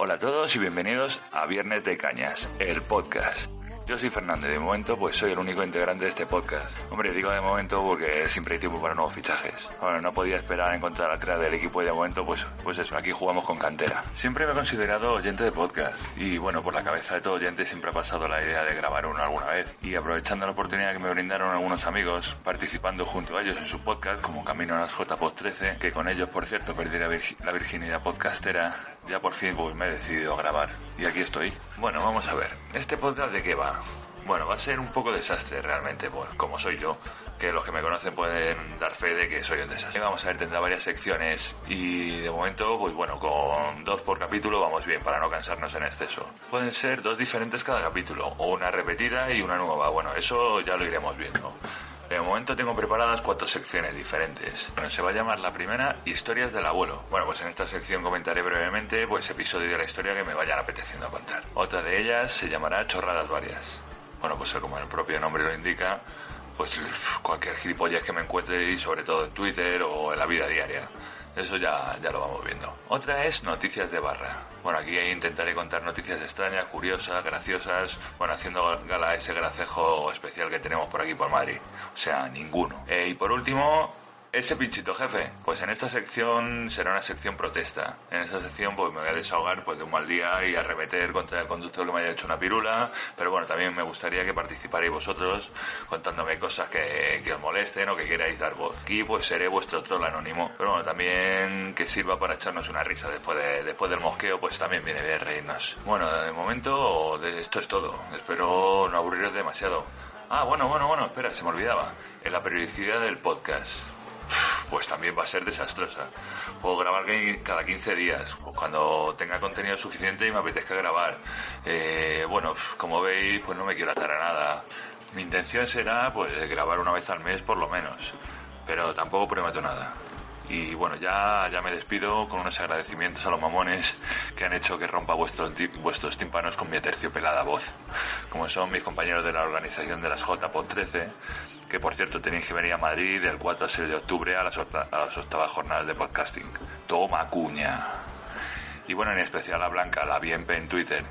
Hola a todos y bienvenidos a Viernes de Cañas, el podcast. Yo soy Fernández, de momento pues soy el único integrante de este podcast. Hombre, digo de momento porque siempre hay tiempo para nuevos fichajes. Bueno, no podía esperar a encontrar al crack del equipo y de momento pues, pues eso, aquí jugamos con cantera. Siempre me he considerado oyente de podcast y bueno, por la cabeza de todo oyente siempre ha pasado la idea de grabar uno alguna vez. Y aprovechando la oportunidad que me brindaron algunos amigos, participando junto a ellos en su podcast como Camino a las J-Post 13, que con ellos por cierto perdí la, la virginidad podcastera, ya por fin pues me he decidido grabar. Y aquí estoy. Bueno, vamos a ver. ¿Este podcast de qué va? Bueno, va a ser un poco desastre realmente, pues como soy yo, que los que me conocen pueden dar fe de que soy un desastre. Vamos a ver, tendrá varias secciones y de momento, pues bueno, con dos por capítulo vamos bien para no cansarnos en exceso. Pueden ser dos diferentes cada capítulo, o una repetida y una nueva. Bueno, eso ya lo iremos viendo. De momento tengo preparadas cuatro secciones diferentes. Bueno, se va a llamar la primera Historias del abuelo. Bueno, pues en esta sección comentaré brevemente pues episodios de la historia que me vayan apeteciendo contar. Otra de ellas se llamará Chorradas varias. Bueno, pues como el propio nombre lo indica, pues cualquier gilipollas que me encuentre y sobre todo en Twitter o en la vida diaria. Eso ya, ya lo vamos viendo. Otra es noticias de barra. Bueno, aquí intentaré contar noticias extrañas, curiosas, graciosas, bueno, haciendo gala a ese gracejo especial que tenemos por aquí por Madrid. O sea, ninguno. Eh, y por último, ese pinchito jefe, pues en esta sección será una sección protesta. En esta sección pues me voy a desahogar pues de un mal día y arremeter contra el conductor que me haya hecho una pirula, pero bueno, también me gustaría que participaréis vosotros contándome cosas que, que os molesten o que queráis dar voz. Aquí pues seré vuestro troll anónimo, pero bueno, también que sirva para echarnos una risa después, de, después del mosqueo, pues también viene bien reírnos. Bueno, de momento de esto es todo. Espero no aburriros demasiado. Ah, bueno, bueno, bueno, espera, se me olvidaba. En la periodicidad del podcast pues también va a ser desastrosa. Puedo grabar cada 15 días, pues cuando tenga contenido suficiente y me apetezca grabar. Eh, bueno, como veis, pues no me quiero atar a nada. Mi intención será pues grabar una vez al mes por lo menos, pero tampoco prometo nada. Y bueno, ya, ya me despido con unos agradecimientos a los mamones que han hecho que rompa vuestros, vuestros tímpanos con mi aterciopelada voz, como son mis compañeros de la organización de las JPOD 13, que por cierto tenéis que venir a Madrid del 4 al 6 de octubre a las, a las octavas jornadas de podcasting. Toma cuña. Y bueno, en especial a Blanca, la Bienpe en Twitter,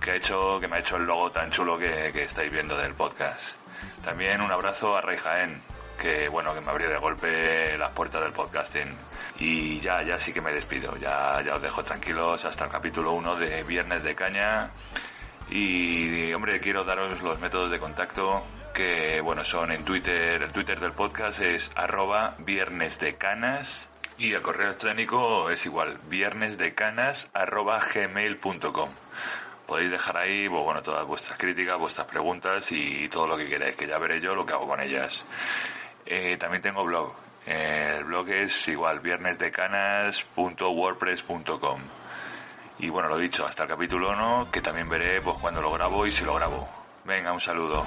que, ha hecho, que me ha hecho el logo tan chulo que, que estáis viendo del podcast. También un abrazo a Rey Jaén, que bueno, que me abrió de golpe las puertas del podcasting. Y ya, ya sí que me despido, ya, ya os dejo tranquilos hasta el capítulo 1 de Viernes de Caña. Y hombre, quiero daros los métodos de contacto que bueno son en Twitter, el Twitter del podcast es arroba viernes de canas y el correo electrónico es igual, viernesdecanas arroba gmail.com. Podéis dejar ahí pues, bueno, todas vuestras críticas, vuestras preguntas y todo lo que queráis, que ya veré yo lo que hago con ellas. Eh, también tengo blog. el blog es igual, viernesdecanas.wordpress.com. Y bueno, lo dicho, hasta el capítulo 1, que también veré pues cuando lo grabo y si lo grabo. Venga, un saludo.